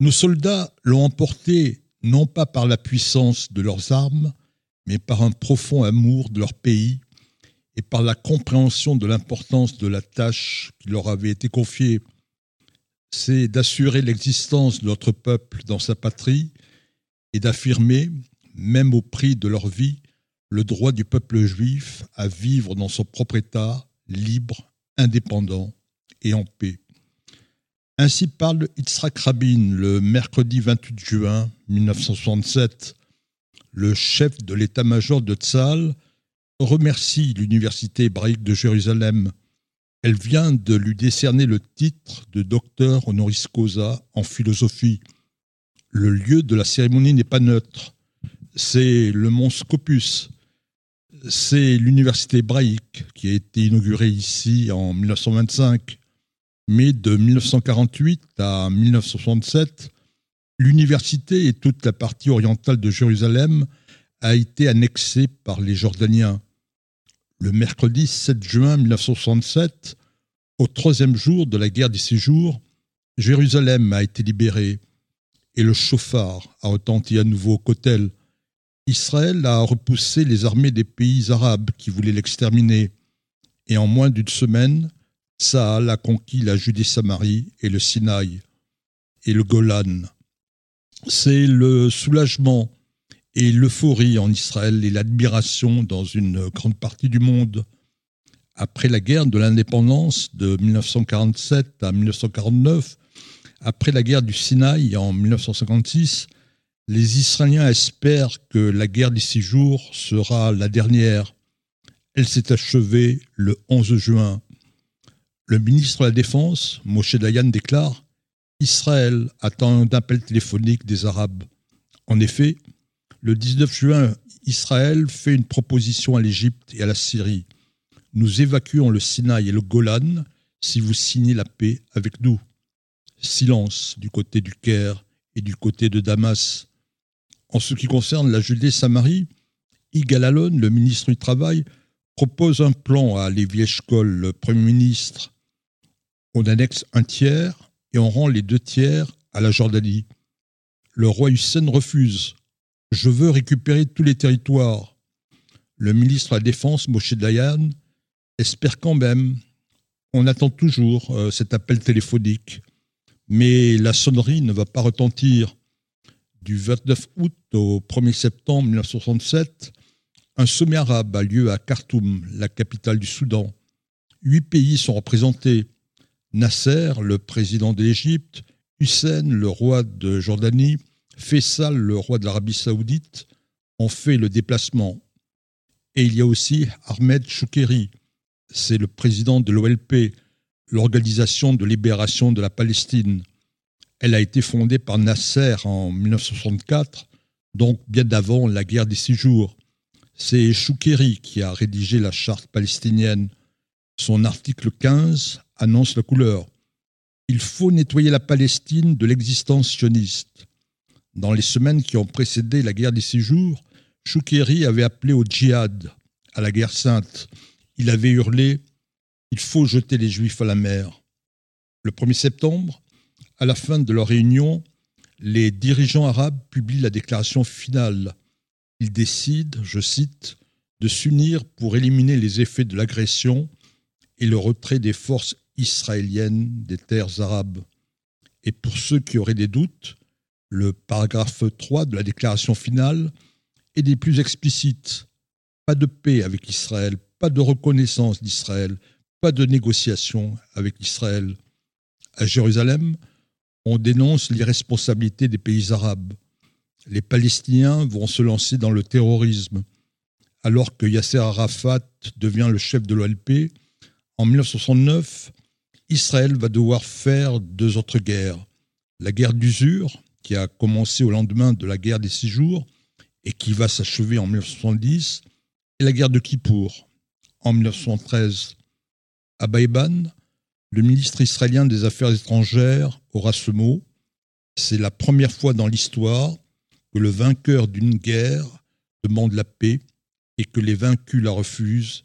Nos soldats l'ont emporté non pas par la puissance de leurs armes, mais par un profond amour de leur pays et par la compréhension de l'importance de la tâche qui leur avait été confiée. C'est d'assurer l'existence de notre peuple dans sa patrie et d'affirmer, même au prix de leur vie, le droit du peuple juif à vivre dans son propre État, libre, indépendant et en paix. Ainsi parle Yitzhak Rabin le mercredi 28 juin 1967. Le chef de l'état-major de Tzal remercie l'Université hébraïque de Jérusalem. Elle vient de lui décerner le titre de docteur honoris causa en philosophie. Le lieu de la cérémonie n'est pas neutre. C'est le Mont Scopus. C'est l'université hébraïque qui a été inaugurée ici en 1925. Mais de 1948 à 1967, l'université et toute la partie orientale de Jérusalem a été annexée par les Jordaniens. Le mercredi 7 juin 1967, au troisième jour de la guerre des séjours, Jérusalem a été libérée et le chauffard a retenti à nouveau au. Israël a repoussé les armées des pays arabes qui voulaient l'exterminer et en moins d'une semaine, Saal a conquis la Judée-Samarie et le Sinaï et le Golan. C'est le soulagement et l'euphorie en Israël et l'admiration dans une grande partie du monde. Après la guerre de l'indépendance de 1947 à 1949, après la guerre du Sinaï en 1956, les Israéliens espèrent que la guerre des six jours sera la dernière. Elle s'est achevée le 11 juin le ministre de la Défense, Moshe Dayan, déclare Israël attend un appel téléphonique des Arabes. En effet, le 19 juin, Israël fait une proposition à l'Égypte et à la Syrie. Nous évacuons le Sinaï et le Golan si vous signez la paix avec nous. Silence du côté du Caire et du côté de Damas. En ce qui concerne la Judée-Samarie, Igal Alon, le ministre du Travail, propose un plan à Lévi Eshkol, le Premier ministre, on annexe un tiers et on rend les deux tiers à la Jordanie. Le roi Hussein refuse. Je veux récupérer tous les territoires. Le ministre de la Défense, Moshe Dayan, espère quand même. On attend toujours euh, cet appel téléphonique. Mais la sonnerie ne va pas retentir. Du 29 août au 1er septembre 1967, un sommet arabe a lieu à Khartoum, la capitale du Soudan. Huit pays sont représentés Nasser, le président de l'Égypte, Hussein, le roi de Jordanie, Faisal, le roi de l'Arabie saoudite, ont fait le déplacement. Et il y a aussi Ahmed Choukeri, c'est le président de l'OLP, l'Organisation de libération de la Palestine. Elle a été fondée par Nasser en 1964, donc bien avant la guerre des six jours. C'est Choukeri qui a rédigé la charte palestinienne. Son article 15 annonce la couleur. Il faut nettoyer la Palestine de l'existence sioniste. Dans les semaines qui ont précédé la guerre des six jours, avait appelé au djihad, à la guerre sainte. Il avait hurlé Il faut jeter les Juifs à la mer. Le 1er septembre, à la fin de leur réunion, les dirigeants arabes publient la déclaration finale. Ils décident, je cite, de s'unir pour éliminer les effets de l'agression et le retrait des forces israéliennes des terres arabes. Et pour ceux qui auraient des doutes, le paragraphe 3 de la déclaration finale est des plus explicites. Pas de paix avec Israël, pas de reconnaissance d'Israël, pas de négociation avec Israël. À Jérusalem, on dénonce l'irresponsabilité des pays arabes. Les Palestiniens vont se lancer dans le terrorisme. Alors que Yasser Arafat devient le chef de l'OLP, en 1969, Israël va devoir faire deux autres guerres. La guerre d'usure, qui a commencé au lendemain de la guerre des six jours et qui va s'achever en 1970, et la guerre de Kippour en 1913. À Baïban, le ministre israélien des Affaires étrangères aura ce mot. C'est la première fois dans l'histoire que le vainqueur d'une guerre demande la paix et que les vaincus la refusent